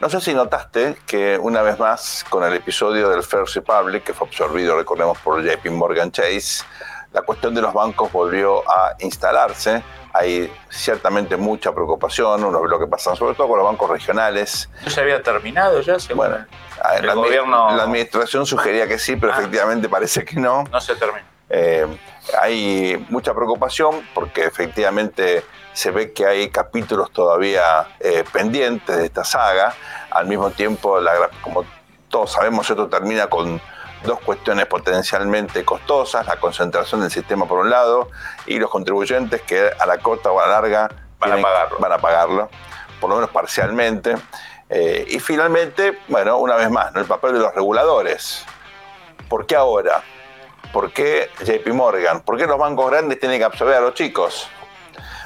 No sé si notaste que una vez más con el episodio del First Republic, que fue absorbido, recordemos, por JP Morgan Chase, la cuestión de los bancos volvió a instalarse. Hay ciertamente mucha preocupación, uno ve lo que pasa sobre todo con los bancos regionales. ¿No se había terminado ya? según Bueno, el la, gobierno la administración sugería que sí, pero Ah. efectivamente parece que no. no se terminó. Eh, hay mucha preocupación porque efectivamente se ve que hay capítulos todavía eh, pendientes de esta saga. Al mismo tiempo, la como todos sabemos, esto termina con dos cuestiones potencialmente costosas, la concentración del sistema por un lado y los contribuyentes que a la corta o a la larga Van a pagarlo. van a pagarlo, por lo menos parcialmente. Eh, y finalmente, bueno, una vez más, ¿no? el papel de los reguladores. ¿Por qué ahora? ¿Por qué JP Morgan? ¿Por qué los bancos grandes tienen que absorber a los chicos?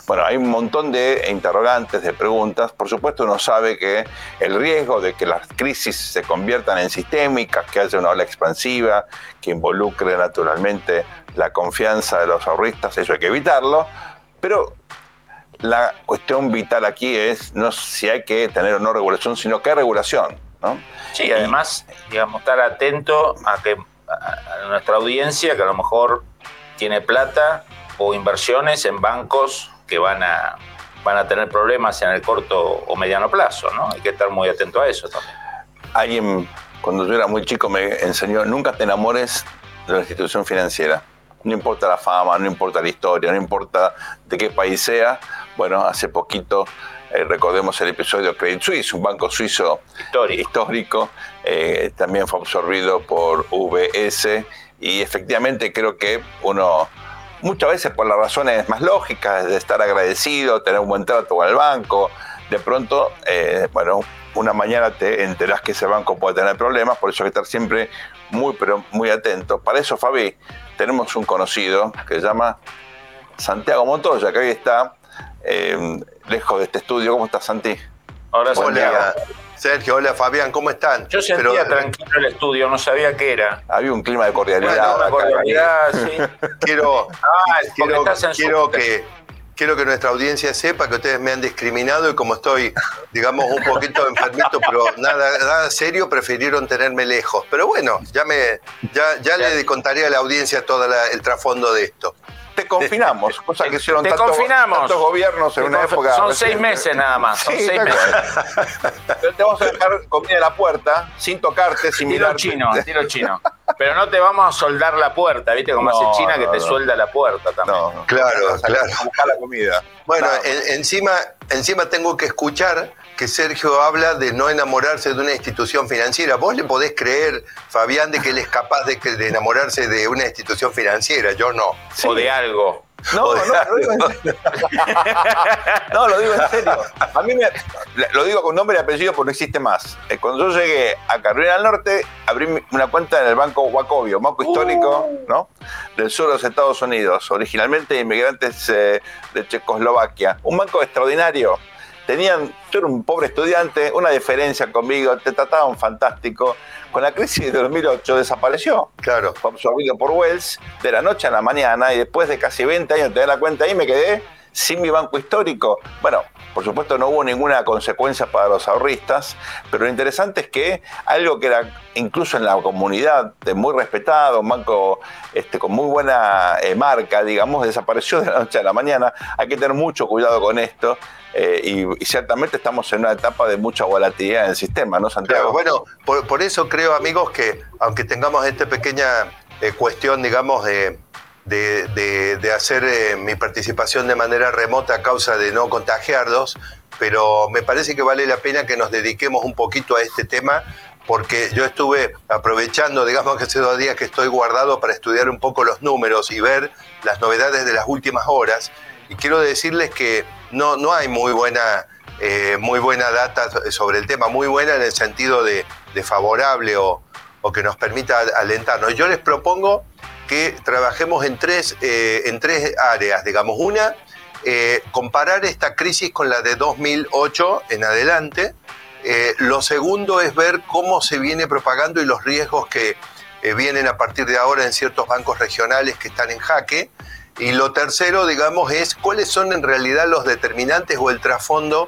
Bueno, hay un montón de interrogantes, de preguntas. Por supuesto, uno sabe que el riesgo de que las crisis se conviertan en sistémicas, que haya una ola expansiva, que involucre naturalmente la confianza de los ahorristas, eso hay que evitarlo. Pero la cuestión vital aquí es no si hay que tener o no regulación, sino qué regulación. ¿no? Sí, además, digamos, estar atento a que a nuestra audiencia, que a lo mejor tiene plata o inversiones en bancos que van a, van a tener problemas en el corto o mediano plazo, ¿no? Hay que estar muy atento a eso también. Alguien, cuando yo era muy chico, me enseñó, nunca te enamores de la institución financiera. No importa la fama, no importa la historia, no importa de qué país sea. Bueno, hace poquito eh, recordemos el episodio Credit Suisse, un banco suizo Histórico. histórico, eh, también fue absorbido por VS y efectivamente creo que uno muchas veces por las razones más lógicas de estar agradecido, tener un buen trato con el banco, de pronto, eh, bueno, una mañana te enterás que ese banco puede tener problemas, por eso hay que estar siempre muy, pero muy atento. Para eso, Fabi, tenemos un conocido que se llama Santiago Montoya, que hoy está eh, lejos de este estudio. ¿Cómo estás, Santi? Ahora Santiago. Sergio, hola Fabián, ¿cómo están? Yo sentía Pero, tranquilo el estudio, no sabía qué era. Había un clima de cordialidad. Bueno, acá. cordialidad, sí. Quiero, Ah, que, quiero que nuestra audiencia sepa que ustedes me han discriminado y como estoy, digamos, un poquito enfermito, pero nada, nada serio, prefirieron tenerme lejos. Pero bueno, ya, me, ya, ya le contaré a la audiencia todo la- el trasfondo de esto. Te confinamos, cosa que hicieron Te tantos, confinamos. tantos gobiernos en una época. Son reciente. seis meses nada más. Son Sí, seis meses. Pero te vamos a dejar comida a la puerta, sin tocarte, sin Tiro mirarte. chino, tiro chino. Pero no te vamos a soldar la puerta, ¿viste? Como No, hace China que no, te no. suelda la puerta también. Claro, claro. a buscar la comida. Bueno, en- encima, encima tengo que escuchar que Sergio habla de no enamorarse de una institución financiera. ¿Vos le podés creer, Fabián, de que él es capaz de, que- de enamorarse de una institución financiera? Yo no. O de algo. No, no, lo digo en serio. No, lo digo en serio. A mí me, lo digo con nombre y apellido porque no existe más. Eh, Cuando yo llegué a Carolina del Norte, abrí una cuenta en el Banco Wacovio, banco histórico ¿no? del sur de los Estados Unidos, originalmente inmigrantes eh, de Checoslovaquia. Un banco extraordinario. Tenían, yo era un pobre estudiante, una diferencia conmigo, te trataban fantástico. Con la crisis de 2008 desapareció Claro. fue absorbido por Wells de la noche a la mañana y después de casi 20 años de tener la cuenta ahí me quedé sin mi banco histórico. Bueno, por supuesto no hubo ninguna consecuencia para los ahorristas, pero lo interesante es que algo que era incluso en la comunidad de muy respetado, un banco este, con muy buena eh, marca, digamos, desapareció de la noche a la mañana. Hay que tener mucho cuidado con esto eh, y, ciertamente estamos en una etapa de mucha volatilidad en el sistema, ¿no, Santiago? Bueno, por, por eso creo, amigos, que aunque tengamos esta pequeña eh, cuestión, digamos, de, de, de- de hacer eh, mi participación de manera remota a causa de no contagiarlos, pero me parece que vale la pena que nos dediquemos un poquito a este tema porque yo estuve aprovechando, digamos que hace dos días que estoy guardado para estudiar un poco los números y ver las novedades de las últimas horas. Y quiero decirles que no, no hay muy buena, eh, muy buena data sobre el tema, muy buena en el sentido de, favorable o, que nos permita alentarnos. Yo les propongo que trabajemos en tres, eh, en tres áreas, digamos. Una, eh, comparar esta crisis con la de 2008 en adelante eh, lo segundo es ver cómo se viene propagando y los riesgos que eh, vienen a partir de ahora en ciertos bancos regionales que están en jaque. Y lo tercero, digamos, es cuáles son en realidad los determinantes o el trasfondo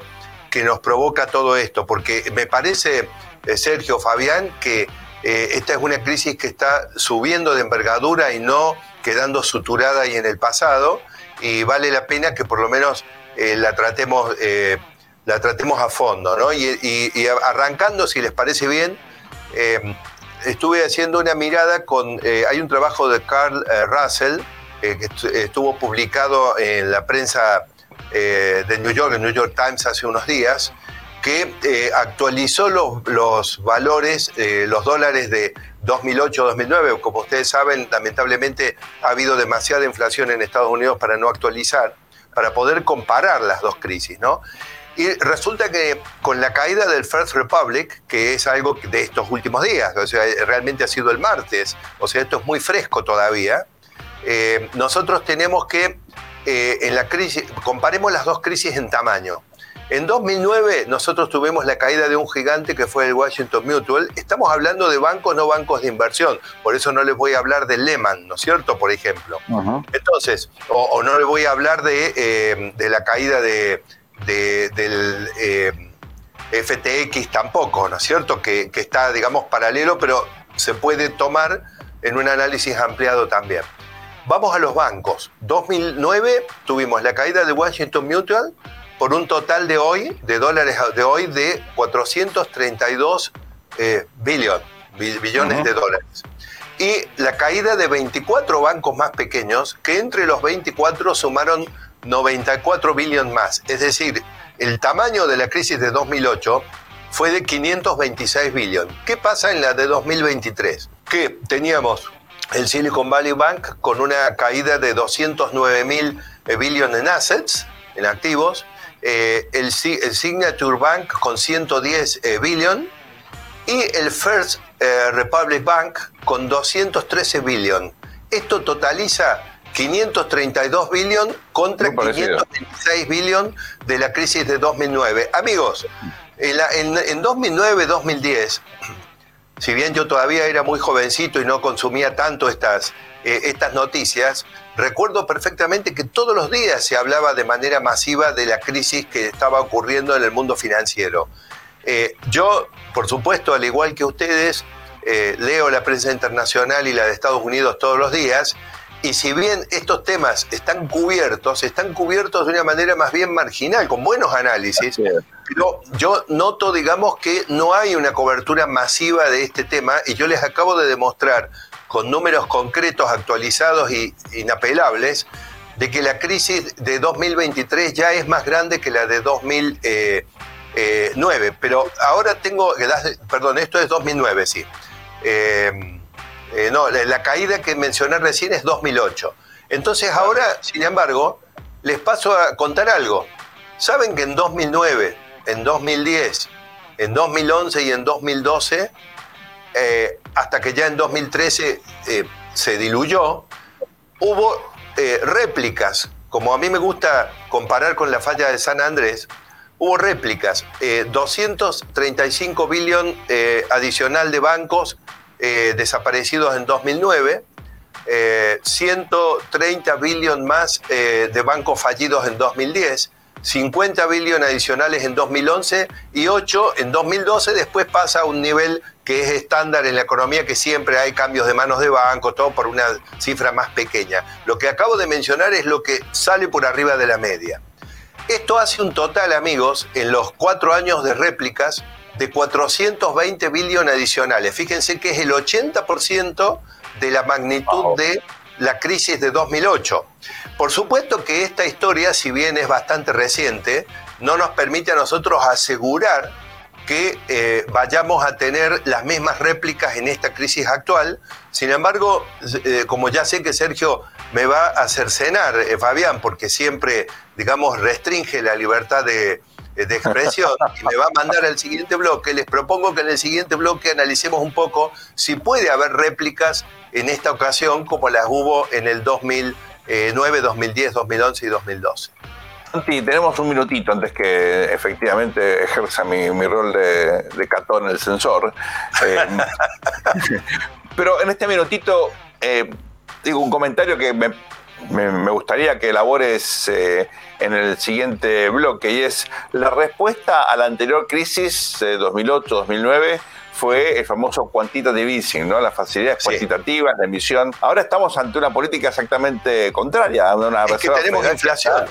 que nos provoca todo esto. Porque me parece, Sergio, Fabián, que esta es una crisis que está subiendo de envergadura y no quedando suturada ahí en el pasado. Y vale la pena que por lo menos la tratemos la tratemos a fondo, ¿no? Y, arrancando, si les parece bien, eh, estuve haciendo una mirada con, eh, hay un trabajo de Carl eh, Russell, que estuvo publicado en la prensa de New York, el New York Times, hace unos días, que actualizó los, los valores, los dólares de 2008-2009. Como ustedes saben, lamentablemente ha habido demasiada inflación en Estados Unidos para no actualizar, para poder comparar las dos crisis, ¿no? Y resulta que con la caída del First Republic, que es algo de estos últimos días, o sea, realmente ha sido el martes, o sea, esto es muy fresco todavía, eh, nosotros tenemos que, eh, en la crisis, comparemos las dos crisis en tamaño. En 2009 nosotros tuvimos la caída de un gigante que fue el Washington Mutual. Estamos hablando de bancos, no bancos de inversión. Por eso no les voy a hablar de Lehman, ¿no es cierto? Por ejemplo. Entonces, o, no les voy a hablar de, eh, de la caída de, del eh, FTX tampoco, ¿no es cierto? Que, está, digamos, paralelo, pero se puede tomar en un análisis ampliado también. Vamos a los bancos. 2009 tuvimos la caída de Washington Mutual por un total de hoy, de dólares de hoy, de 432 eh, billones de dólares. Y la caída de 24 bancos más pequeños, que entre los 24 sumaron 94 billones más. Es decir, el tamaño de la crisis de 2008 fue de 526 billones. ¿Qué pasa en la de 2023? Que teníamos el Silicon Valley Bank con una caída de 209 mil eh, billones en assets, en activos, eh, el, Signature Bank con 110 eh, billones y el First Republic Bank con 213 billones. Esto totaliza 532 billones contra 526 billones de la crisis de 2009. Amigos, en, 2009-2010, si bien yo todavía era muy jovencito y no consumía tanto estas, eh, estas noticias, recuerdo perfectamente que todos los días se hablaba de manera masiva de la crisis que estaba ocurriendo en el mundo financiero. Eh, yo, por supuesto, al igual que ustedes, eh, leo la prensa internacional y la de Estados Unidos todos los días y si bien estos temas están cubiertos, están cubiertos de una manera más bien marginal, con buenos análisis, pero yo noto, digamos, que no hay una cobertura masiva de este tema y yo les acabo de demostrar con números concretos, actualizados e inapelables, de que la crisis de 2023 ya es más grande que la de 2009. Eh, pero ahora tengo, perdón, esto es 2009, sí. Eh, eh, no, la, caída que mencioné recién es 2008. Entonces ahora, sin embargo, les paso a contar algo. ¿Saben que en 2009, en 2010, en 2011 y en 2012, eh, hasta que ya en 2013 eh, se diluyó, hubo réplicas, como a mí me gusta comparar con la falla de San Andrés, hubo réplicas, 235 billones adicional de bancos eh, desaparecidos en 2009, 130 eh, billones más eh, de bancos fallidos en 2010, 50 billones adicionales en 2011 y 8 en 2012. Después pasa a un nivel que es estándar en la economía, que siempre hay cambios de manos de banco, todo por una cifra más pequeña. Lo que acabo de mencionar es lo que sale por arriba de la media. Esto hace un total, amigos, en los cuatro años de réplicas, de 420 billones adicionales. Fíjense que es el 80% de la magnitud de la crisis de 2008. Por supuesto que esta historia, si bien es bastante reciente, no nos permite a nosotros asegurar que eh, vayamos a tener las mismas réplicas en esta crisis actual. Sin embargo, eh, como ya sé que Sergio me va a hacer cenar, eh, Fabián, porque siempre, digamos, restringe la libertad de, de expresión y me va a mandar al siguiente bloque, les propongo que en el siguiente bloque analicemos un poco si puede haber réplicas en esta ocasión como las hubo en el 2009, 2010, 2011 y 2012. Santi, tenemos un minutito antes que efectivamente ejerza mi, rol de, de, catón en el sensor. Eh, pero en este minutito, eh, digo un comentario que me, gustaría que elabores eh, en el siguiente bloque y es la respuesta a la anterior crisis de 2008-2009 fue el famoso quantitative easing, ¿no? las facilidades cuantitativas, la emisión. Ahora estamos ante una política exactamente contraria. Una es que tenemos inflación.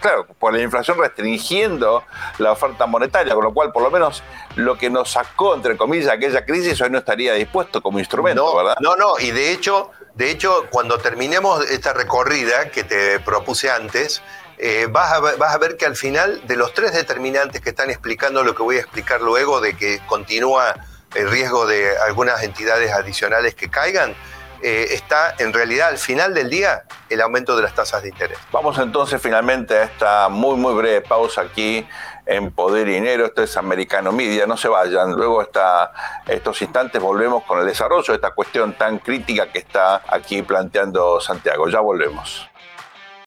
claro, por la inflación restringiendo la oferta monetaria, con lo cual por lo menos lo que nos sacó, entre comillas, aquella crisis hoy no estaría dispuesto como instrumento, ¿verdad? No, no, y de hecho, de hecho, cuando terminemos esta recorrida que te propuse antes, eh, vas, a, vas, a, ver que al final de los tres determinantes que están explicando lo que voy a explicar luego de que continúa el riesgo de algunas entidades adicionales que caigan, eh, está en realidad al final del día el aumento de las tasas de interés. Vamos entonces finalmente a esta muy muy breve pausa aquí en Poder y Dinero, esto es Americano Media, no se vayan, luego está, estos instantes volvemos con el desarrollo de esta cuestión tan crítica que está aquí planteando Santiago, ya volvemos.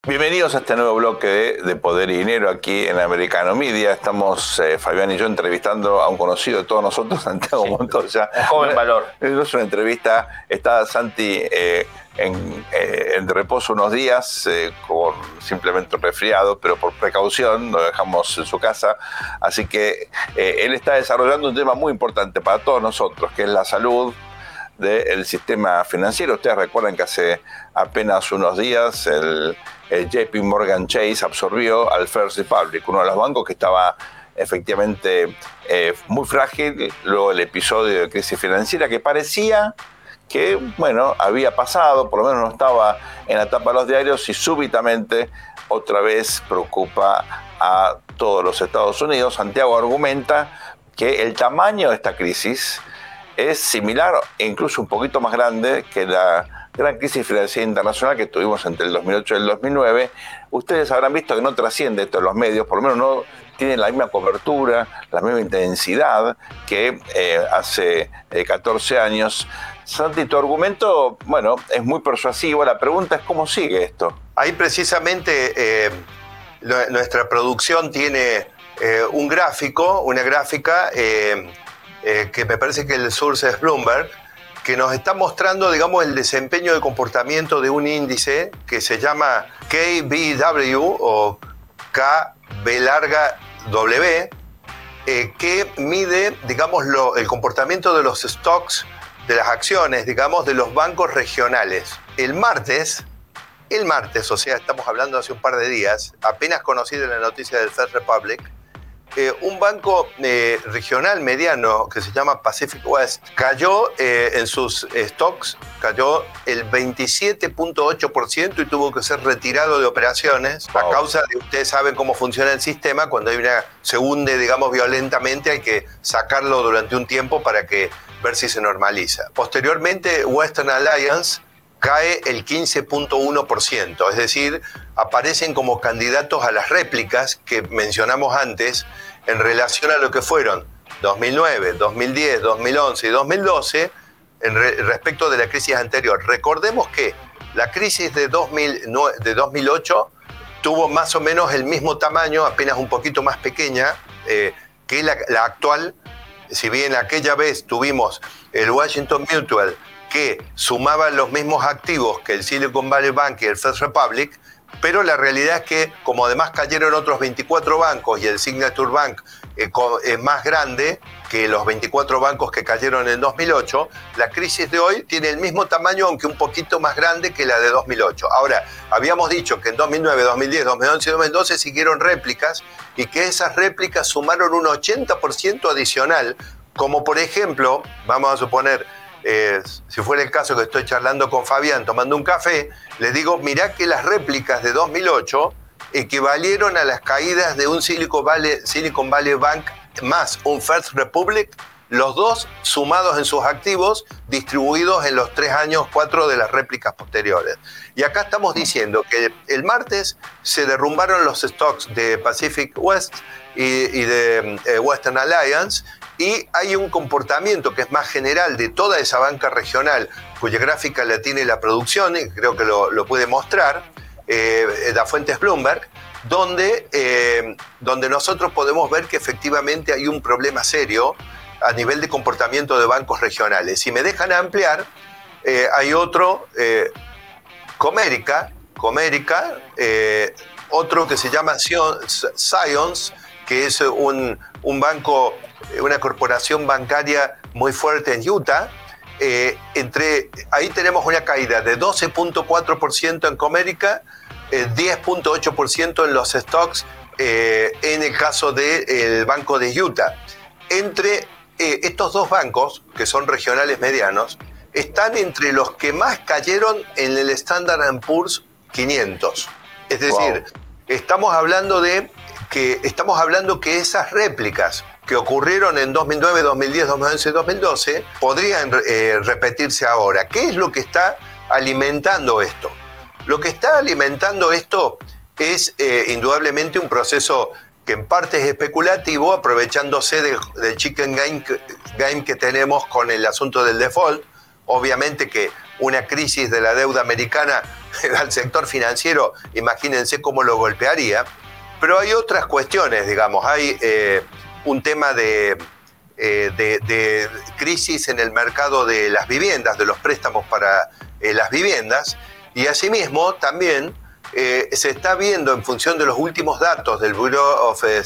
Bienvenidos a este nuevo bloque de, Poder y Dinero aquí en Americano Media. Estamos eh, Fabián y yo entrevistando a un conocido de todos nosotros, Santiago Montoya. Un joven valor. No es una entrevista, está Santi eh, eh, en, reposo unos días, con simplemente resfriado, pero por precaución lo dejamos en su casa. Así que él está desarrollando un tema muy importante para todos nosotros, que es la salud, del sistema financiero. Ustedes recuerdan que hace apenas unos días el, JP Morgan Chase absorbió al First Republic, uno de los bancos que estaba efectivamente eh, muy frágil, luego el episodio de crisis financiera que parecía que, bueno, había pasado, por lo menos no estaba en la tapa de los diarios y súbitamente otra vez preocupa a todos los Estados Unidos. Santiago argumenta que el tamaño de esta crisis es similar e incluso un poquito más grande que la gran crisis financiera internacional que tuvimos entre el 2008 y el 2009. Ustedes habrán visto que no trasciende esto en los medios, por lo menos no tienen la misma cobertura, la misma intensidad que eh, hace 14 eh, años. Santi, tu argumento, bueno, es muy persuasivo. La pregunta es cómo sigue esto. Ahí precisamente eh, nuestra producción tiene un gráfico, una gráfica eh, que me parece que el source es Bloomberg, que nos está mostrando, digamos, el desempeño de comportamiento de un índice que se llama KBW o KB larga W, eh, que mide, digamos, el comportamiento de los stocks, de las acciones, digamos, de los bancos regionales. El martes, el martes, o sea, estamos hablando hace un par de días, apenas conocido la noticia del First Republic, eh, un banco eh, regional mediano que se llama Pacific West cayó eh, en sus stocks, cayó el 27.8% y tuvo que ser retirado de operaciones a causa de, ustedes saben cómo funciona el sistema, cuando hay una, se hunde, digamos, violentamente, hay que sacarlo durante un tiempo para que ver si se normaliza. Posteriormente, Western Alliance cae el 15.1%, es decir, aparecen como candidatos a las réplicas que mencionamos antes en relación a lo que fueron 2009, 2010, 2011 y 2012 en respecto de la crisis anterior. Recordemos que la crisis de, 2008 tuvo más o menos el mismo tamaño, apenas un poquito más pequeña eh, que la actual, si bien aquella vez tuvimos el Washington Mutual, que sumaban los mismos activos que el Silicon Valley Bank y el First Republic, pero la realidad es que como además cayeron otros 24 bancos y el Signature Bank eh, es más grande que los 24 bancos que cayeron en 2008, la crisis de hoy tiene el mismo tamaño, aunque un poquito más grande que la de 2008. Ahora, habíamos dicho que en 2009, 2010, 2011 y 2012 siguieron réplicas y que esas réplicas sumaron un 80% adicional, como por ejemplo, vamos a suponer, eh, si fuera el caso que estoy charlando con Fabián tomando un café, le digo, mirá que las réplicas de 2008 equivalieron a las caídas de un Silicon Valley, Silicon Valley Bank más un First Republic, los dos sumados en sus activos, distribuidos en los tres años, cuatro de las réplicas posteriores. Y acá estamos diciendo que el martes se derrumbaron los stocks de Pacific West y, de eh, Western Alliance y hay un comportamiento que es más general de toda esa banca regional, cuya gráfica la tiene la producción, y creo que lo, puede mostrar, eh, da fuentes Bloomberg, donde, eh, donde nosotros podemos ver que efectivamente hay un problema serio a nivel de comportamiento de bancos regionales. Si me dejan ampliar, eh, hay otro, eh, Comérica, Comérica eh, otro que se llama Science, que es un, un, banco, una corporación bancaria muy fuerte en Utah. entre, ahí tenemos una caída de 12.4% en Comérica, 10.8% en los stocks en el caso del Banco de Utah. Entre eh, estos dos bancos, que son regionales medianos, están entre los que más cayeron en el Standard Poor's 500. Es decir, estamos hablando de que estamos hablando que esas réplicas que ocurrieron en 2009, 2010, 2011 2012 podrían eh, repetirse ahora. ¿Qué es lo que está alimentando esto? Lo que está alimentando esto es eh, indudablemente un proceso que en parte es especulativo, aprovechándose del, chicken game game que tenemos con el asunto del default. Obviamente que una crisis de la deuda americana al sector financiero, imagínense cómo lo golpearía. Pero hay otras cuestiones, digamos, hay eh, un tema eh, de, de, crisis en el mercado de las viviendas, de los préstamos para eh, las viviendas, y asimismo también eh, se está viendo en función de los últimos datos del Bureau of eh,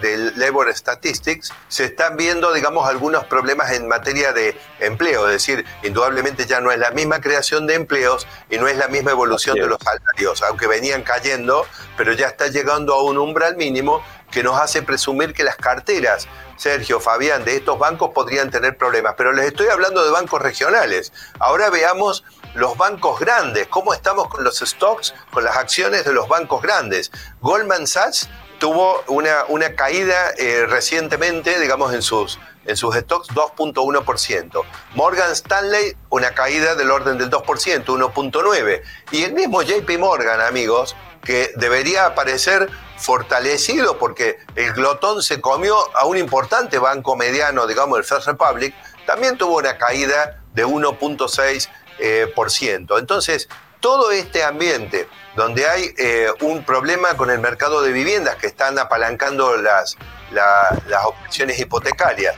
del Labor Statistics, se están viendo, digamos, algunos problemas en materia de empleo. Es decir, indudablemente ya no es la misma creación de empleos y no es la misma evolución de los salarios, aunque venían cayendo, pero ya está llegando a un umbral mínimo que nos hace presumir que las carteras, Sergio, Fabián, de estos bancos podrían tener problemas. Pero les estoy hablando de bancos regionales. Ahora veamos los bancos grandes, cómo estamos con los stocks, con las acciones de los bancos grandes. Goldman Sachs tuvo una, una caída eh, recientemente, digamos, en sus, en sus stocks 2.1%. Morgan Stanley, una caída del orden del 2%, 1.9%. Y el mismo JP Morgan, amigos, que debería aparecer fortalecido porque el glotón se comió a un importante banco mediano, digamos, el First Republic, también tuvo una caída de 1.6%. Eh, por ciento. Entonces, todo este ambiente donde hay eh, un problema con el mercado de viviendas que están apalancando las, las opciones hipotecarias,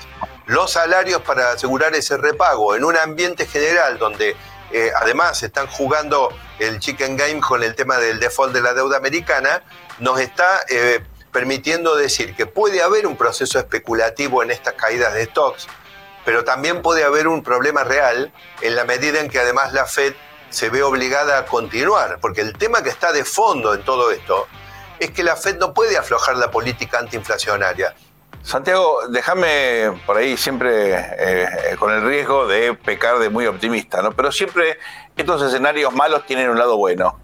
los salarios para asegurar ese repago, en un ambiente general donde eh, además están jugando el chicken game con el tema del default de la deuda americana, nos está permitiendo decir que puede haber un proceso especulativo en estas caídas de stocks, pero también puede haber un problema real en la medida en que además la Fed se ve obligada a continuar, porque el tema que está de fondo en todo esto es que la Fed no puede aflojar la política antiinflacionaria. Santiago, déjame por ahí siempre eh, con el riesgo de pecar de muy optimista, ¿no? Pero siempre estos escenarios malos tienen un lado bueno.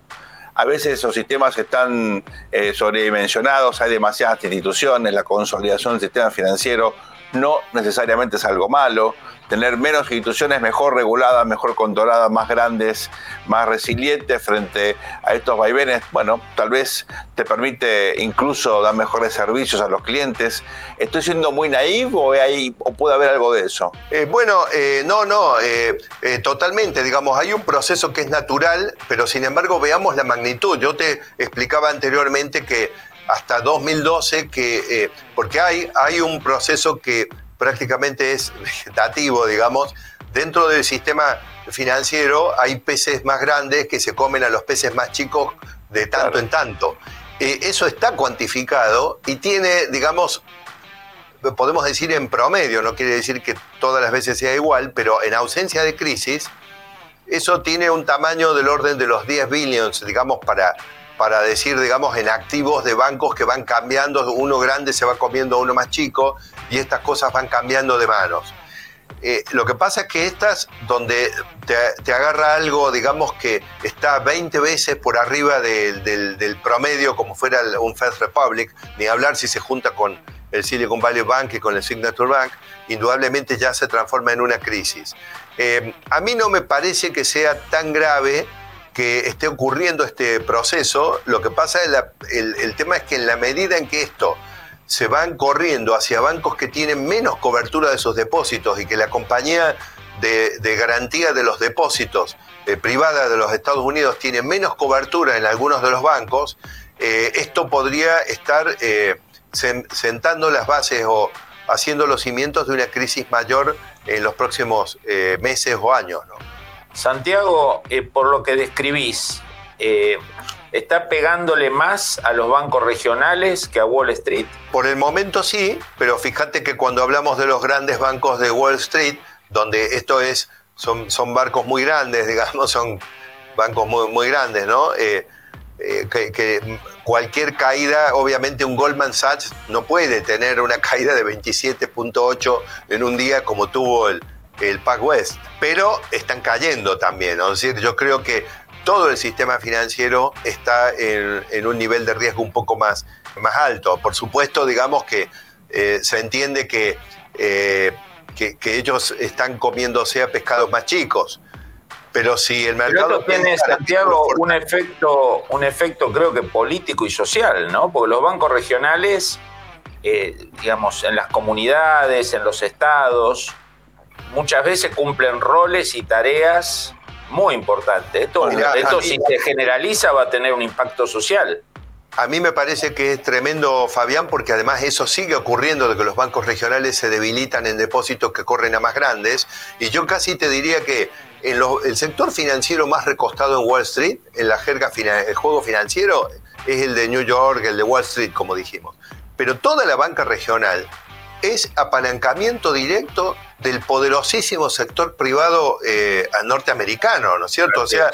A veces esos sistemas están eh, sobredimensionados, hay demasiadas instituciones, la consolidación del sistema financiero no necesariamente es algo malo. Tener menos instituciones mejor reguladas, mejor controladas, más grandes, más resilientes frente a estos vaivenes, bueno, tal vez te permite incluso dar mejores servicios a los clientes. ¿Estoy siendo muy naivo o, puede haber algo de eso? Eh, bueno, eh, no, no, eh, totalmente. Digamos, hay un proceso que es natural, pero sin embargo veamos la magnitud. Yo te explicaba anteriormente que hasta 2012, que, eh, porque hay, hay un proceso que prácticamente es vegetativo, digamos, dentro del sistema financiero hay peces más grandes que se comen a los peces más chicos de tanto en tanto. Eh, eso está cuantificado y tiene, digamos, podemos decir en promedio, no quiere decir que todas las veces sea igual, pero en ausencia de crisis, eso tiene un tamaño del orden de los 10 billions, digamos, para para decir, digamos, en activos de bancos que van cambiando, uno grande se va comiendo a uno más chico y estas cosas van cambiando de manos. Eh, lo que pasa es que estas, donde te, agarra algo, digamos, que está 20 veces por arriba del, promedio, como fuera un First Republic, ni hablar si se junta con el Silicon Valley Bank y con el Signature Bank, indudablemente ya se transforma en una crisis. Eh, a mí no me parece que sea tan grave que esté ocurriendo este proceso. Lo que pasa es el, el tema es que en la medida en que esto se van corriendo hacia bancos que tienen menos cobertura de sus depósitos y que la compañía de, garantía de los depósitos eh, privada de los Estados Unidos tiene menos cobertura en algunos de los bancos, eh, esto podría estar eh, sentando las bases o haciendo los cimientos de una crisis mayor en los próximos meses o años. Santiago, por lo que describís, ¿está pegándole más a los bancos regionales que a Wall Street? Por el momento sí, pero fíjate que cuando hablamos de los grandes bancos de Wall Street, donde esto es, son, son barcos muy grandes, digamos, son bancos muy, muy grandes, ¿no? Eh, eh, que, cualquier caída, obviamente un Goldman Sachs no puede tener una caída de 27.8 en un día como tuvo el, el West, pero están cayendo también, ¿no? es decir, yo creo que todo el sistema financiero está en, un nivel de riesgo un poco más, más alto. Por supuesto, digamos que eh, se entiende que que, ellos están comiéndose a pescados más chicos. Pero si el mercado... tiene, Santiago, un efecto, un efecto creo que político y social, ¿no? Porque los bancos regionales, eh, digamos, en las comunidades, en los estados, muchas veces cumplen roles y tareas muy importantes. Esto, esto si se generaliza va a tener un impacto social. A mí me parece que es tremendo, Fabián, porque además eso sigue ocurriendo de que los bancos regionales se debilitan en depósitos que corren a más grandes. Y yo casi te diría que en el sector financiero más recostado en Wall Street, en la jerga el juego financiero, es el de New York, el de Wall Street, como dijimos. Pero toda la banca regional es apalancamiento directo del poderosísimo sector privado eh, norteamericano, ¿no es cierto? O sea,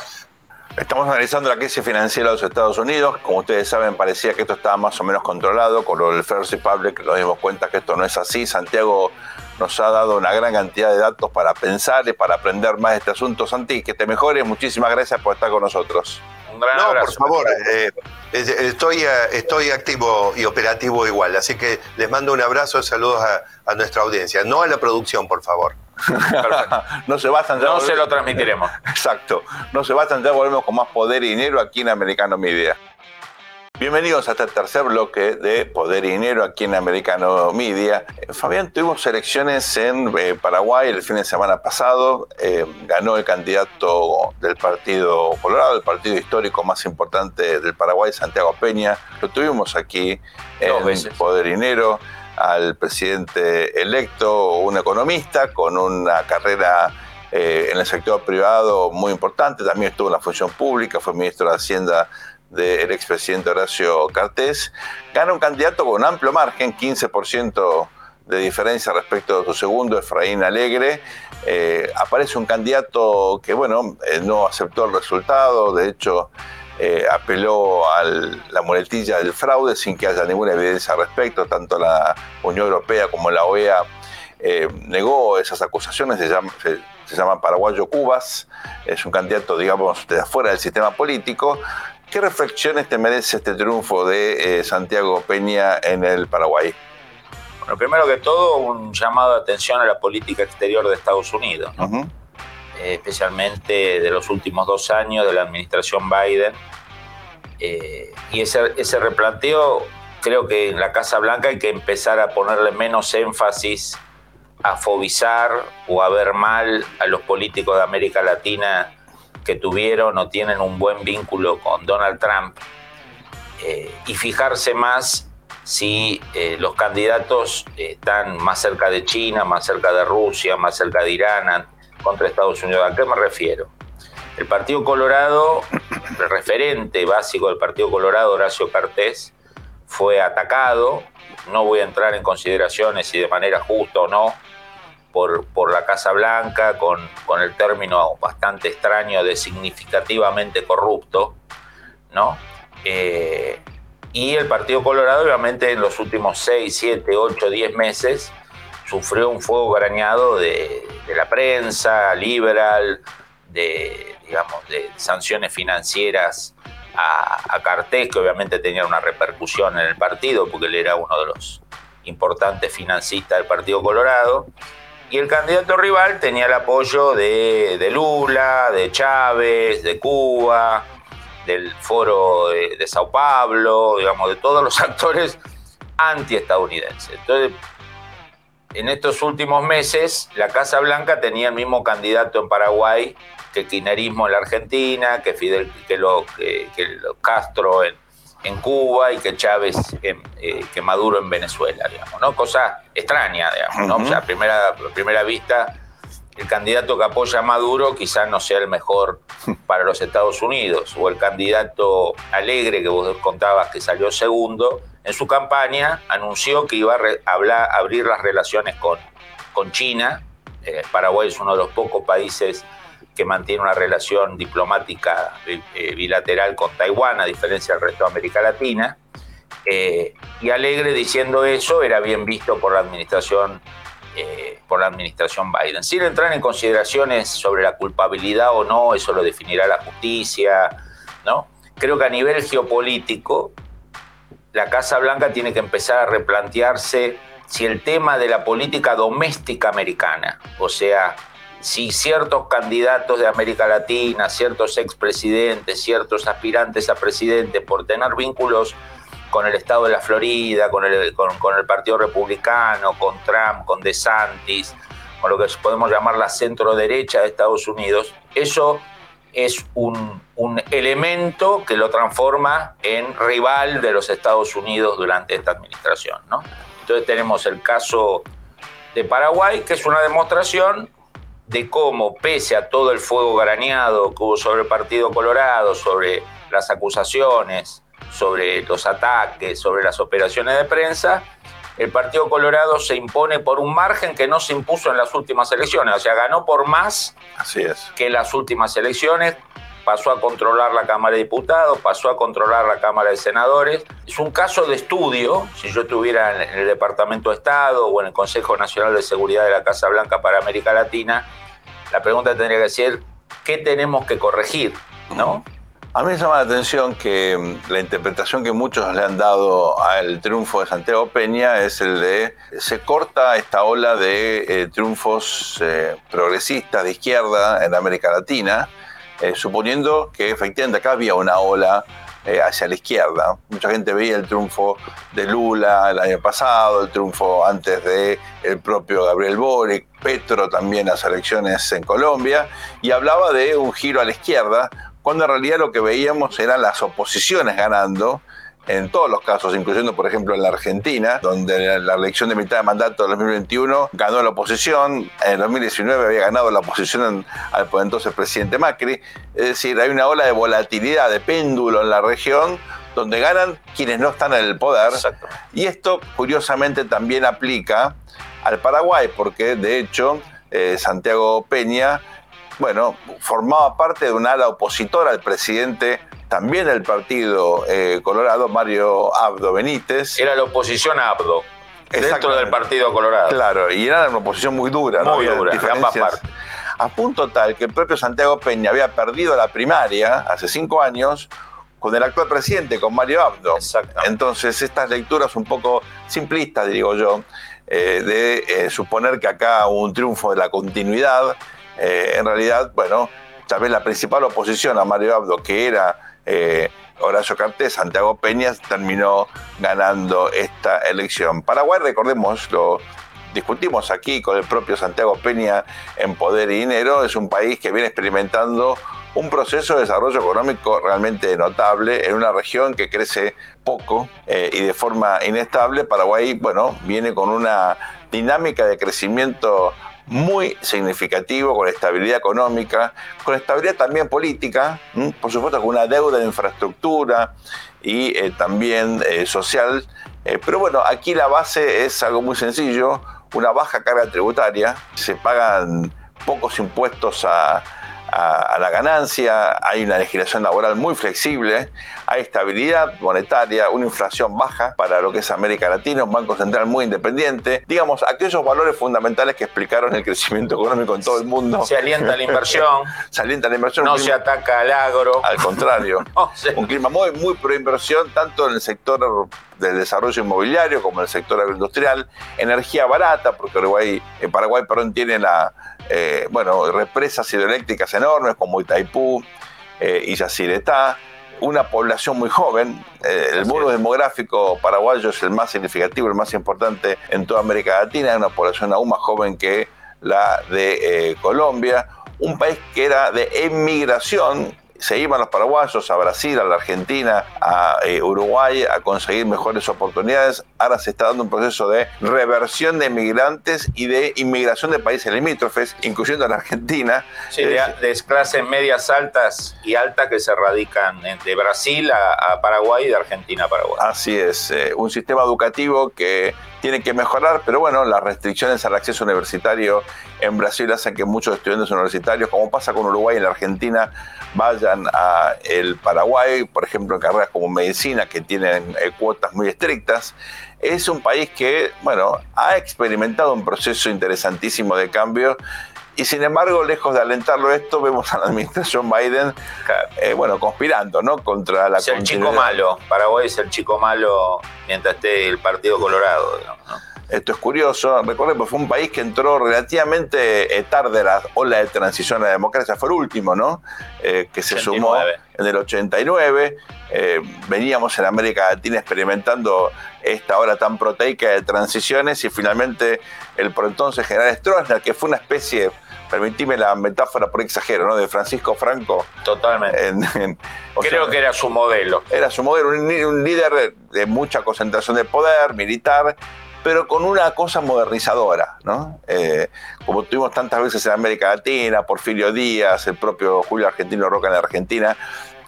Estamos analizando la crisis financiera de los Estados Unidos. Como ustedes saben, parecía que esto estaba más o menos controlado. Con lo del First Republic nos dimos cuenta que esto no es así. Santiago nos ha dado una gran cantidad de datos para pensar y para aprender más de este asunto. Santi, que te mejores. Muchísimas gracias por estar con nosotros. Un gran no, por favor, eh, estoy, eh, estoy activo y operativo igual. Así que les mando un abrazo y saludos a nuestra audiencia. No a la producción, por favor. no se bastan, No se lo transmitiremos. Exacto. No se bastan, ya volvemos con más poder y dinero aquí en Americano Media. Bienvenidos a este tercer bloque de Poder y Dinero aquí en Americano Media. Fabián, tuvimos elecciones en eh, Paraguay el fin de semana pasado. Eh, ganó el candidato del Partido Colorado, el partido histórico más importante del Paraguay, Santiago Peña. Lo tuvimos aquí en Poder y Dinero al presidente electo, un economista con una carrera eh, en el sector privado muy importante, también estuvo en la función pública, fue ministro de Hacienda del expresidente Horacio Cartés, gana un candidato con un amplio margen, 15% de diferencia respecto a su segundo, Efraín Alegre. Eh, aparece un candidato que, bueno, eh, no aceptó el resultado, de hecho, eh, apeló a la muletilla del fraude sin que haya ninguna evidencia al respecto, tanto la Unión Europea como la OEA negó esas acusaciones, se llama, se, llama Paraguayo Cubas, es un candidato, digamos, de afuera del sistema político. ¿Qué reflexiones te merece este triunfo de eh, Santiago Peña en el Paraguay? Bueno, primero que todo, un llamado de atención a la política exterior de Estados Unidos. Eh, especialmente de los últimos dos años de la administración Biden. Eh, y ese, ese replanteo, creo que en la Casa Blanca hay que empezar a ponerle menos énfasis a fobizar o a ver mal a los políticos de América Latina que tuvieron o tienen un buen vínculo con Donald Trump eh, y fijarse más si los candidatos están más cerca de China, más cerca de Rusia, más cerca de Irán, contra Estados Unidos. ¿A qué me refiero? El Partido Colorado, el referente básico del Partido Colorado, Horacio Cartés, fue atacado. No voy a entrar en consideraciones si de manera justa o no por, por la Casa Blanca, con, con el término bastante extraño de significativamente corrupto, ¿no? Eh, y el Partido Colorado, obviamente, en los últimos 6, 7, 8, 10 meses, sufrió un fuego grañado de, la prensa liberal, de, digamos, de sanciones financieras a, Cartés, que obviamente tenía una repercusión en el partido, porque él era uno de los importante financista del Partido Colorado. Y el candidato rival tenía el apoyo de, Lula, de Chávez, de Cuba, del foro de, de Sao Paulo, digamos, de todos los actores antiestadounidenses. Entonces, en estos últimos meses, la Casa Blanca tenía el mismo candidato en Paraguay que kirchnerismo en la Argentina, que Fidel, que, lo, que, Castro en, en, Cuba y que Chávez, eh, que Maduro en Venezuela, digamos, ¿no? Cosa extraña, digamos, ¿no? O sea, a primera, primera vista, el candidato que apoya a Maduro quizás no sea el mejor para los Estados Unidos, o el candidato alegre que vos contabas que salió segundo, en su campaña anunció que iba a, hablar, abrir las relaciones con, con China. Eh, Paraguay es uno de los pocos países que mantiene una relación diplomática eh, bilateral con Taiwán, a diferencia del resto de América Latina. Eh, y Alegre diciendo eso era bien visto por la administración por la administración Biden. Sin entrar en consideraciones sobre la culpabilidad o no, eso lo definirá la justicia, ¿no? Creo que a nivel geopolítico la Casa Blanca tiene que empezar a replantearse si el tema de la política doméstica americana, o sea, si ciertos candidatos de América Latina, ciertos expresidentes, ciertos aspirantes a presidente por tener vínculos con el estado de la Florida, con el, con, el Partido Republicano, con Trump, con DeSantis, con lo que podemos llamar la centro derecha de Estados Unidos, eso es un, elemento que lo transforma en rival de los Estados Unidos durante esta administración. ¿no? Entonces tenemos el caso de Paraguay, que es una demostración de cómo, pese a todo el fuego graneado que hubo sobre el Partido Colorado, sobre las acusaciones, sobre los ataques, sobre las operaciones de prensa, el Partido Colorado se impone por un margen que no se impuso en las últimas elecciones, o sea, ganó por más Así es. que en las últimas elecciones, pasó a controlar la Cámara de Diputados, pasó a controlar la Cámara de Senadores. Es un caso de estudio, si yo estuviera en el Departamento de Estado o en el Consejo Nacional de Seguridad de la Casa Blanca para América Latina, la pregunta tendría que ser, ¿qué tenemos que corregir? ¿No? A mí me llama la atención que mm, la interpretación que muchos le han dado al triunfo de Santiago Peña es el de se corta esta ola de eh, triunfos eh, progresistas de izquierda en América Latina, eh, suponiendo que efectivamente acá había una ola hacia la izquierda. Mucha gente veía el triunfo de Lula el año pasado, el triunfo antes de el propio Gabriel Boric, Petro también las elecciones en Colombia, y hablaba de un giro a la izquierda, cuando en realidad lo que veíamos eran las oposiciones ganando, en todos los casos, incluyendo por ejemplo en la Argentina, donde la elección de mitad de mandato de 2021 ganó la oposición, en 2019 había ganado la oposición al entonces presidente Macri, es decir, hay una ola de volatilidad, de péndulo en la región, donde ganan quienes no están en el poder. Y esto curiosamente también aplica al Paraguay, porque de hecho eh, Santiago Peña bueno, formaba parte de una ala opositora al presidente también del partido eh, Colorado, Mario Abdo Benítez. Era la oposición a Abdo, dentro del partido Colorado. Claro, y era una oposición muy dura. Muy dura, de ambas partes. A punto tal que el propio Santiago Peña había perdido la primaria hace cinco años con el actual presidente, con Mario Abdo. Entonces, estas lecturas un poco simplistas, digo yo, eh, de eh, suponer que acá hubo un triunfo de la continuidad en realidad, bueno, tal vez la principal oposición a Mario Abdo, que era eh, Horacio Cartés, Santiago Peña, terminó ganando esta elección. Paraguay, recordemos, lo discutimos aquí con el propio Santiago Peña en Poder y Dinero, es un país que viene experimentando un proceso de desarrollo económico realmente notable en una región que crece poco eh, y de forma inestable. Paraguay, bueno, viene con una dinámica de crecimiento muy significativo, con estabilidad económica, con estabilidad también política, por supuesto con una deuda de infraestructura y eh, también eh, social. Eh, pero bueno, aquí la base es algo muy sencillo, una baja carga tributaria, se pagan pocos impuestos a, a, la ganancia, hay una legislación laboral muy flexible, hay estabilidad monetaria, una inflación baja para lo que es América Latina, un banco central muy independiente, digamos, aquellos valores fundamentales que explicaron el crecimiento económico en todo el mundo. Se alienta la inversión. se alienta la inversión. No se ataca al agro. Al contrario. un clima muy, muy pro inversión, tanto en el sector del desarrollo inmobiliario, como el sector agroindustrial, energía barata, porque Uruguay, en Paraguay, perdón, tiene la, eh, bueno, represas hidroeléctricas enormes como Itaipú eh, y Yacyretá, una población muy joven. Eh, el muro demográfico paraguayo es el más significativo, el más importante en toda América Latina, una población aún más joven que la de Colombia, un país que era de emigración se iban los paraguayos a Brasil, a la Argentina, a eh, Uruguay a conseguir mejores oportunidades. Ahora se está dando un proceso de reversión de inmigrantes y de inmigración de países limítrofes, incluyendo la Argentina. Sí, de, clases medias altas y altas que se radican de Brasil a, Paraguay y de Argentina a Paraguay. Así es, eh, un sistema educativo que tiene que mejorar, pero bueno, las restricciones al acceso universitario en Brasil hacen que muchos estudiantes universitarios, como pasa con Uruguay y la Argentina, vayan a el Paraguay, por ejemplo, en carreras como medicina, que tienen eh, cuotas muy estrictas. Es un país que, bueno, ha experimentado un proceso interesantísimo de cambio y sin embargo, lejos de alentarlo esto, vemos a la administración Biden, eh, bueno, conspirando, ¿no? Contra la Es el chico malo. Paraguay es el chico malo mientras esté el Partido Colorado, digamos, ¿no? Esto es curioso. Recordemos, fue un país que entró relativamente eh, tarde a la ola de transición a la democracia. Fue el último, ¿no? Eh, que se sumó en el 89. Eh, veníamos en América Latina experimentando esta hora tan proteica de transiciones y finalmente el por entonces general Stroessner, que fue una especie permitime la metáfora por exagero, ¿no? De Francisco Franco. Totalmente. Creo que era su modelo. Era su modelo, un, líder de, mucha concentración de poder militar, pero con una cosa modernizadora, ¿no? Eh, como tuvimos tantas veces en América Latina, Porfirio Díaz, el propio Julio Argentino Roca en la Argentina,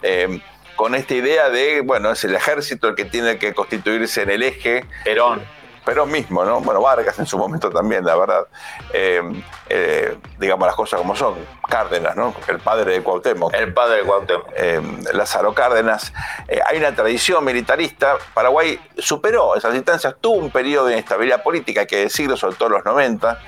eh, con esta idea de, bueno, es el ejército el que tiene que constituirse en el eje. Perón pero mismo, ¿no? Bueno, Vargas en su momento también, la verdad. Eh, eh, digamos las cosas como son. Cárdenas, ¿no? El padre de Cuauhtémoc. El padre de Cuauhtémoc. Eh, Lázaro Cárdenas. hay una tradición militarista. Paraguay superó esas instancias, tuvo un periodo de inestabilidad política, hay que decirlo, sobre todo en los 90.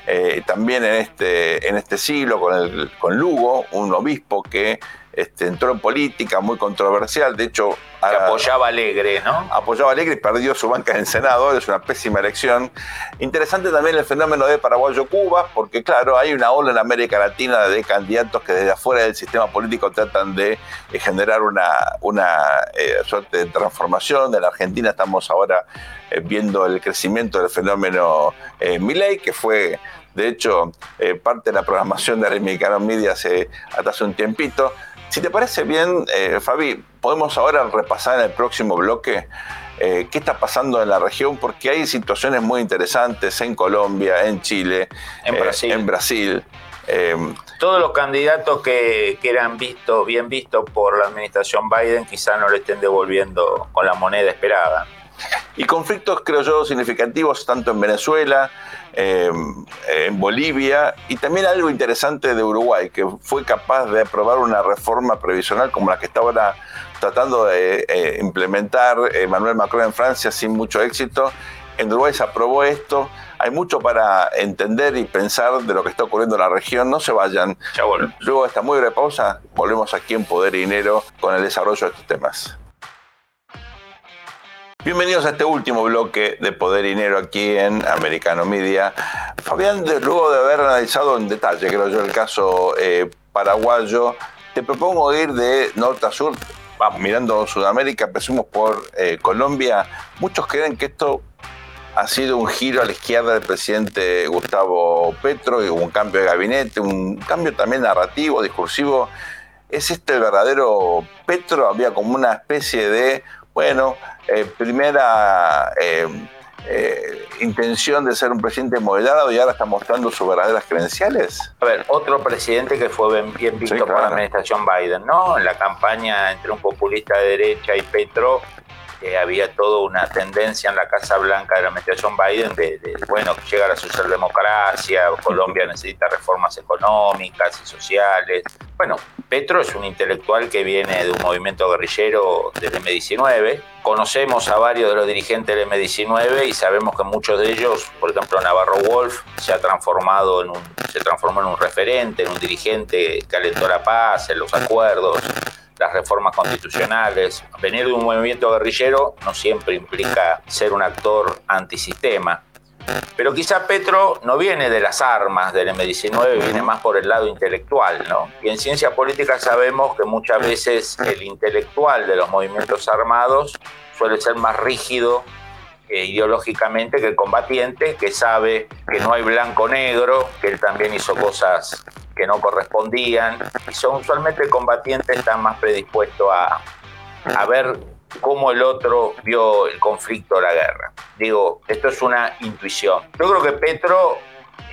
también en este, en este siglo con, el, con Lugo, un obispo que este, entró en política muy controversial, de hecho... apoyaba Alegre, ¿no? Apoyaba Alegre y perdió su banca en senador, es una pésima elección. Interesante también el fenómeno de Paraguayo-Cuba, porque claro, hay una ola en América Latina de candidatos que desde afuera del sistema político tratan de eh, generar una, una eh, suerte de transformación. En la Argentina estamos ahora eh, viendo el crecimiento del fenómeno Milei, que fue de hecho, parte de la programación de Americano Media hace, hasta hace un tiempito. Si te parece bien, eh, Fabi, podemos ahora repasar en el próximo bloque eh, qué está pasando en la región, porque hay situaciones muy interesantes en Colombia, en Chile, en eh, Brasil. Todos los candidatos que, que, eran vistos, bien vistos por la administración Biden, quizá no le estén devolviendo con la moneda esperada. Y conflictos, creo yo, significativos tanto en Venezuela, em, en Bolivia y también algo interesante de Uruguay, que fue capaz de aprobar una reforma previsional como la que está ahora tratando de eh, implementar Emmanuel Macron en Francia sin mucho éxito. En Uruguay se aprobó esto. Hay mucho para entender y pensar de lo que está ocurriendo en la región. No se vayan. Luego de esta muy breve pausa, volvemos aquí en Poder y Dinero con el desarrollo de estos temas. Bienvenidos a este último bloque de Poder y Dinero aquí en Americano Media. Fabián, luego de haber analizado en detalle, creo yo, el caso eh, paraguayo, te propongo ir de norte a sur, vamos, mirando Sudamérica, empecemos por eh, Colombia. Muchos creen que esto ha sido un giro a la izquierda del presidente Gustavo Petro y un cambio de gabinete, un cambio también narrativo, discursivo. ¿Es este el verdadero Petro? Había como una especie de bueno, eh, primera eh, eh, intención de ser un presidente moderado y ahora está mostrando sus verdaderas credenciales. A ver, otro presidente que fue bien, visto por la administración Biden, ¿no? En la campaña entre un populista de derecha y Petro, había toda una tendencia en la Casa Blanca de la administración Biden de, de, bueno, llegar a socialdemocracia, Colombia necesita reformas económicas y sociales. Bueno, Petro es un intelectual que viene de un movimiento guerrillero del M19. Conocemos a varios de los dirigentes del M19 y sabemos que muchos de ellos, por ejemplo Navarro Wolf, se ha transformado en un, se transformó en un referente, en un dirigente que alentó la paz, en los acuerdos las reformas constitucionales. Venir de un movimiento guerrillero no siempre implica ser un actor antisistema. Pero quizá Petro no viene de las armas del M19, viene más por el lado intelectual, ¿no? Y en ciencia política sabemos que muchas veces el intelectual de los movimientos armados suele ser más rígido ideológicamente que el combatiente, que sabe que no hay blanco-negro, que él también hizo cosas que no correspondían, y son usualmente el combatiente está más predispuesto a, a ver cómo el otro vio el conflicto o la guerra. Digo, esto es una intuición. Yo creo que Petro,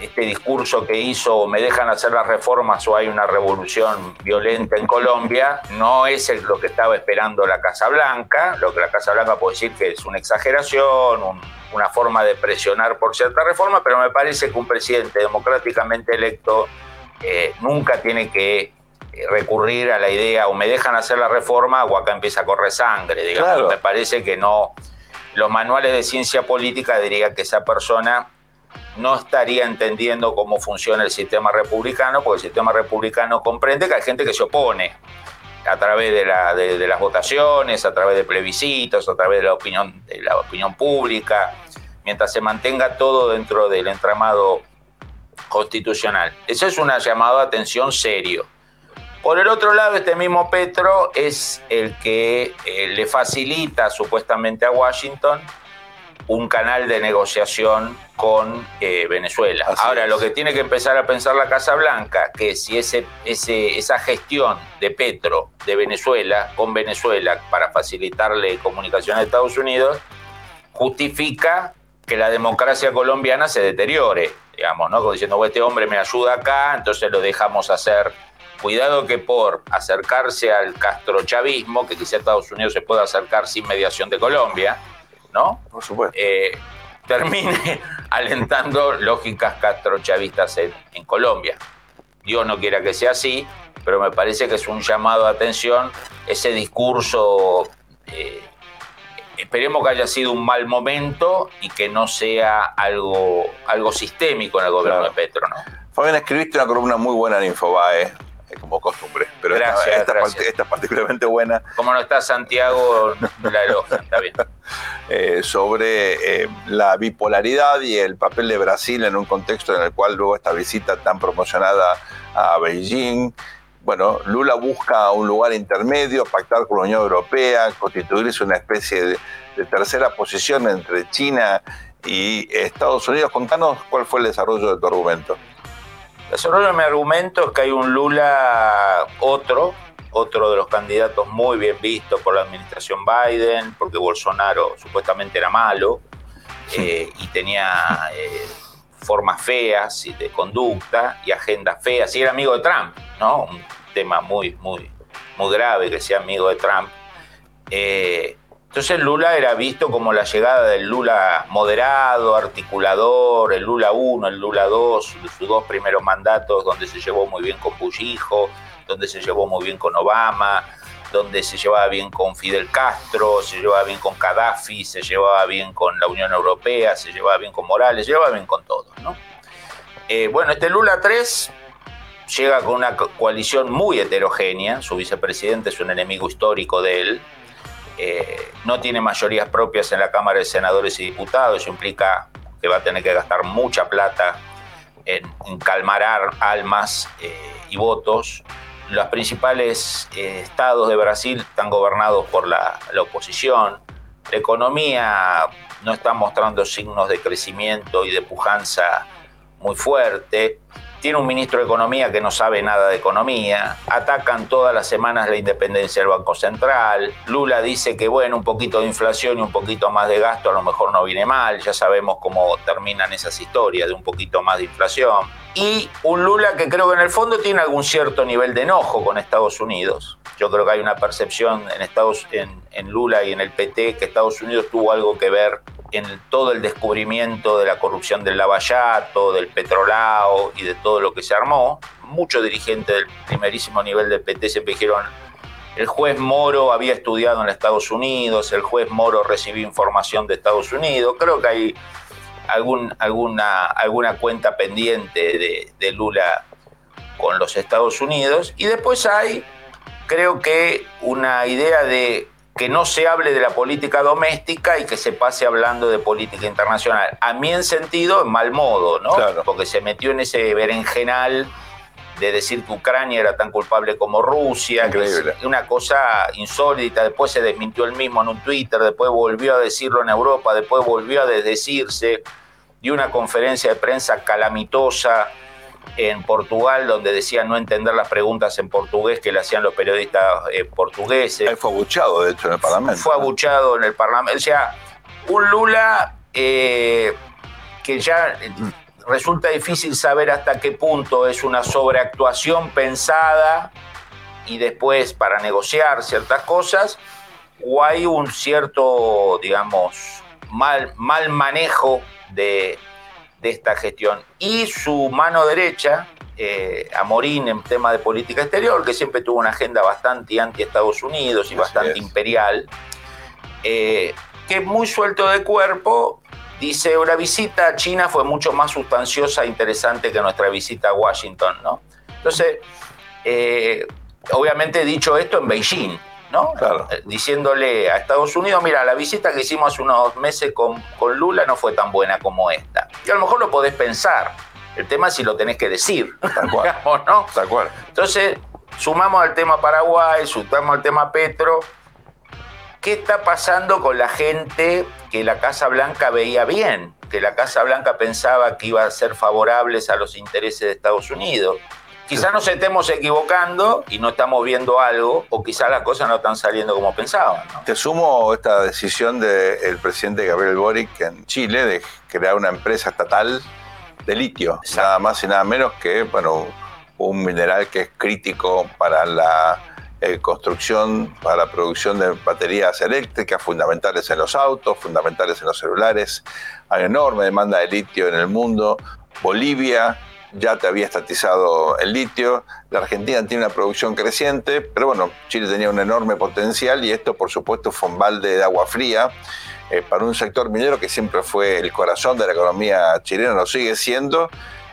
este discurso que hizo, me dejan hacer las reformas o hay una revolución violenta en Colombia, no es lo que estaba esperando la Casa Blanca. Lo que la Casa Blanca puede decir que es una exageración, una forma de presionar por cierta reforma, pero me parece que un presidente democráticamente electo eh, nunca tiene que eh, recurrir a la idea o me dejan hacer la reforma o acá empieza a correr sangre. Digamos. Me parece que no. Los manuales de ciencia política dirían que esa persona no estaría entendiendo cómo funciona el sistema republicano, porque el sistema republicano comprende que hay gente que se opone a través de, la, de, las votaciones, a través de plebiscitos, a través de la opinión, de la opinión pública, mientras se mantenga todo dentro del entramado constitucional. Eso es una llamada de atención serio. Por el otro lado, este mismo Petro es el que eh, le facilita supuestamente a Washington un canal de negociación con eh, Venezuela. Ahora, lo que tiene que empezar a pensar la Casa Blanca, que si ese, ese, esa gestión de Petro de Venezuela con Venezuela para facilitarle comunicación a Estados Unidos, justifica que la democracia colombiana se deteriore, digamos, ¿no? diciendo, este hombre me ayuda acá, entonces lo dejamos hacer Cuidado que por acercarse al castrochavismo, que quizá Estados Unidos se pueda acercar sin mediación de Colombia, ¿no? Por supuesto. Eh, termine alentando lógicas castrochavistas en, en Colombia. Dios no quiera que sea así, pero me parece que es un llamado de atención ese discurso. Eh, esperemos que haya sido un mal momento y que no sea algo, algo sistémico en el gobierno de Petro, ¿no? Fabián, escribiste una columna muy buena en Infobae como costumbre. Pero esta, particularmente buena. Como no está Santiago, la elogia, está bien. Eh, sobre eh, la bipolaridad y el papel de Brasil en un contexto en el cual luego esta visita tan promocionada a Beijing. Bueno, Lula busca un lugar intermedio, pactar con la Unión Europea, constituirse una especie de, de tercera posición entre China y Estados Unidos. Contanos cuál fue el desarrollo de tu argumento. Desarrollo mi argumento es que hay un Lula otro, otro de los candidatos muy bien visto por la administración Biden, porque Bolsonaro supuestamente era malo eh, y tenía eh, formas feas y de conducta y agendas feas, y era amigo de Trump, ¿no? Un tema muy, muy, muy grave que sea amigo de Trump. Eh, entonces Lula era visto como la llegada del Lula moderado, articulador, el Lula 1, el Lula 2, sus dos primeros mandatos donde se llevó muy bien con Bullijo, donde se llevó muy bien con Obama, donde se llevaba bien con Fidel Castro, se llevaba bien con Gaddafi, se llevaba bien con la Unión Europea, se llevaba bien con Morales, se llevaba bien con todos. ¿no? Eh, bueno, este Lula 3 llega con una coalición muy heterogénea, su vicepresidente es un enemigo histórico de él, eh, no tiene mayorías propias en la Cámara de Senadores y Diputados, eso implica que va a tener que gastar mucha plata en, calmar almas eh, y votos. Los principales eh, estados de Brasil están gobernados por la, la oposición. La economía no está mostrando signos de crecimiento y de pujanza muy fuerte tiene un ministro de Economía que no sabe nada de economía, atacan todas las semanas la independencia del Banco Central, Lula dice que bueno, un poquito de inflación y un poquito más de gasto a lo mejor no viene mal, ya sabemos cómo terminan esas historias de un poquito más de inflación. Y un Lula que creo que en el fondo tiene algún cierto nivel de enojo con Estados Unidos. Yo creo que hay una percepción en, Estados, en, en Lula y en el PT que Estados Unidos tuvo algo que ver en todo el descubrimiento de la corrupción del lavallato, del petrolao y de todo lo que se armó, muchos dirigentes del primerísimo nivel del PT se dijeron, el juez Moro había estudiado en Estados Unidos, el juez Moro recibió información de Estados Unidos, creo que hay alguna, alguna cuenta pendiente de Lula con los Estados Unidos, y después hay creo que una idea de que no se hable de la política doméstica y que se pase hablando de política internacional. A mí en sentido, en mal modo, ¿no? Porque se metió en ese berenjenal de decir que Ucrania era tan culpable como Rusia, que es una cosa insólita, después se desmintió él mismo en un Twitter, después volvió a decirlo en Europa, después volvió a desdecirse, dio una conferencia de prensa calamitosa en Portugal, donde decía no entender las preguntas en portugués que le hacían los periodistas eh, portugueses. Él fue abuchado, de hecho, en el Parlamento. Fue abuchado en el Parlamento. O sea, un Lula eh, que ya resulta difícil saber hasta qué punto es una sobreactuación pensada y después para negociar ciertas cosas, o hay un cierto, digamos, mal, mal manejo de, de esta gestión. Y su mano derecha, eh, Amorín en tema de política exterior, que siempre tuvo una agenda bastante anti-Estados Unidos y bastante imperial, eh, que muy suelto de cuerpo, dice, una visita a China fue mucho más sustanciosa e interesante que nuestra visita a Washington, ¿no? Entonces, eh, obviamente dicho esto en Beijing, ¿no? Eh, diciéndole a Estados Unidos, mira, la visita que hicimos hace unos meses con, con Lula no fue tan buena como esta. Y a lo mejor lo podés pensar. El tema es si lo tenés que decir. Tal cual. ¿no? Tal cual. Entonces, sumamos al tema Paraguay, sumamos al tema Petro. ¿Qué está pasando con la gente que la Casa Blanca veía bien? Que la Casa Blanca pensaba que iba a ser favorables a los intereses de Estados Unidos. Quizás nos estemos equivocando y no estamos viendo algo, o quizás las cosas no están saliendo como pensaban. Te sumo esta decisión del presidente Gabriel Boric en Chile de crear una empresa estatal de litio, nada más y nada menos que bueno, un mineral que es crítico para la eh, construcción, para la producción de baterías eléctricas fundamentales en los autos, fundamentales en los celulares. Hay enorme demanda de litio en el mundo. Bolivia ya te había estatizado el litio, la Argentina tiene una producción creciente, pero bueno, Chile tenía un enorme potencial y esto por supuesto fue un balde de agua fría eh, para un sector minero que siempre fue el corazón de la economía chilena, lo sigue siendo.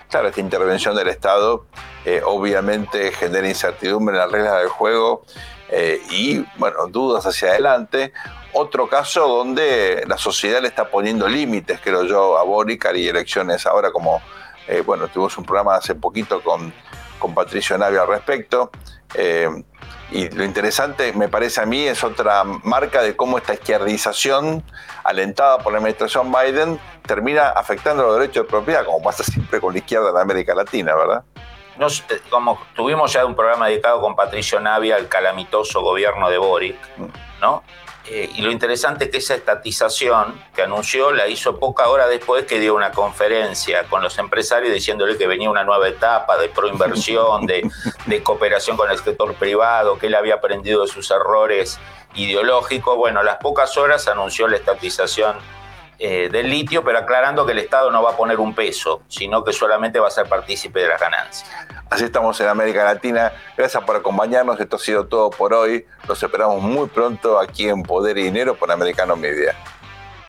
Claro, esta intervención del Estado eh, obviamente genera incertidumbre en las reglas del juego eh, y, bueno, dudas hacia adelante. Otro caso donde la sociedad le está poniendo límites, creo yo, a Boric y elecciones ahora como eh, bueno, tuvimos un programa hace poquito con, con Patricio Navia al respecto. Eh, y lo interesante, me parece a mí, es otra marca de cómo esta izquierdización, alentada por la administración Biden, termina afectando los derechos de propiedad, como pasa siempre con la izquierda en América Latina, ¿verdad? Nos, eh, como tuvimos ya un programa dedicado con Patricio Navia al calamitoso gobierno de Boric, mm. ¿no? Eh, y lo interesante es que esa estatización que anunció la hizo poca hora después que dio una conferencia con los empresarios diciéndole que venía una nueva etapa de proinversión, de, de cooperación con el sector privado, que él había aprendido de sus errores ideológicos. Bueno, a las pocas horas anunció la estatización eh, del litio, pero aclarando que el Estado no va a poner un peso, sino que solamente va a ser partícipe de las ganancias. Así estamos en América Latina. Gracias por acompañarnos. Esto ha sido todo por hoy. Los esperamos muy pronto aquí en Poder y Dinero por Americano Media.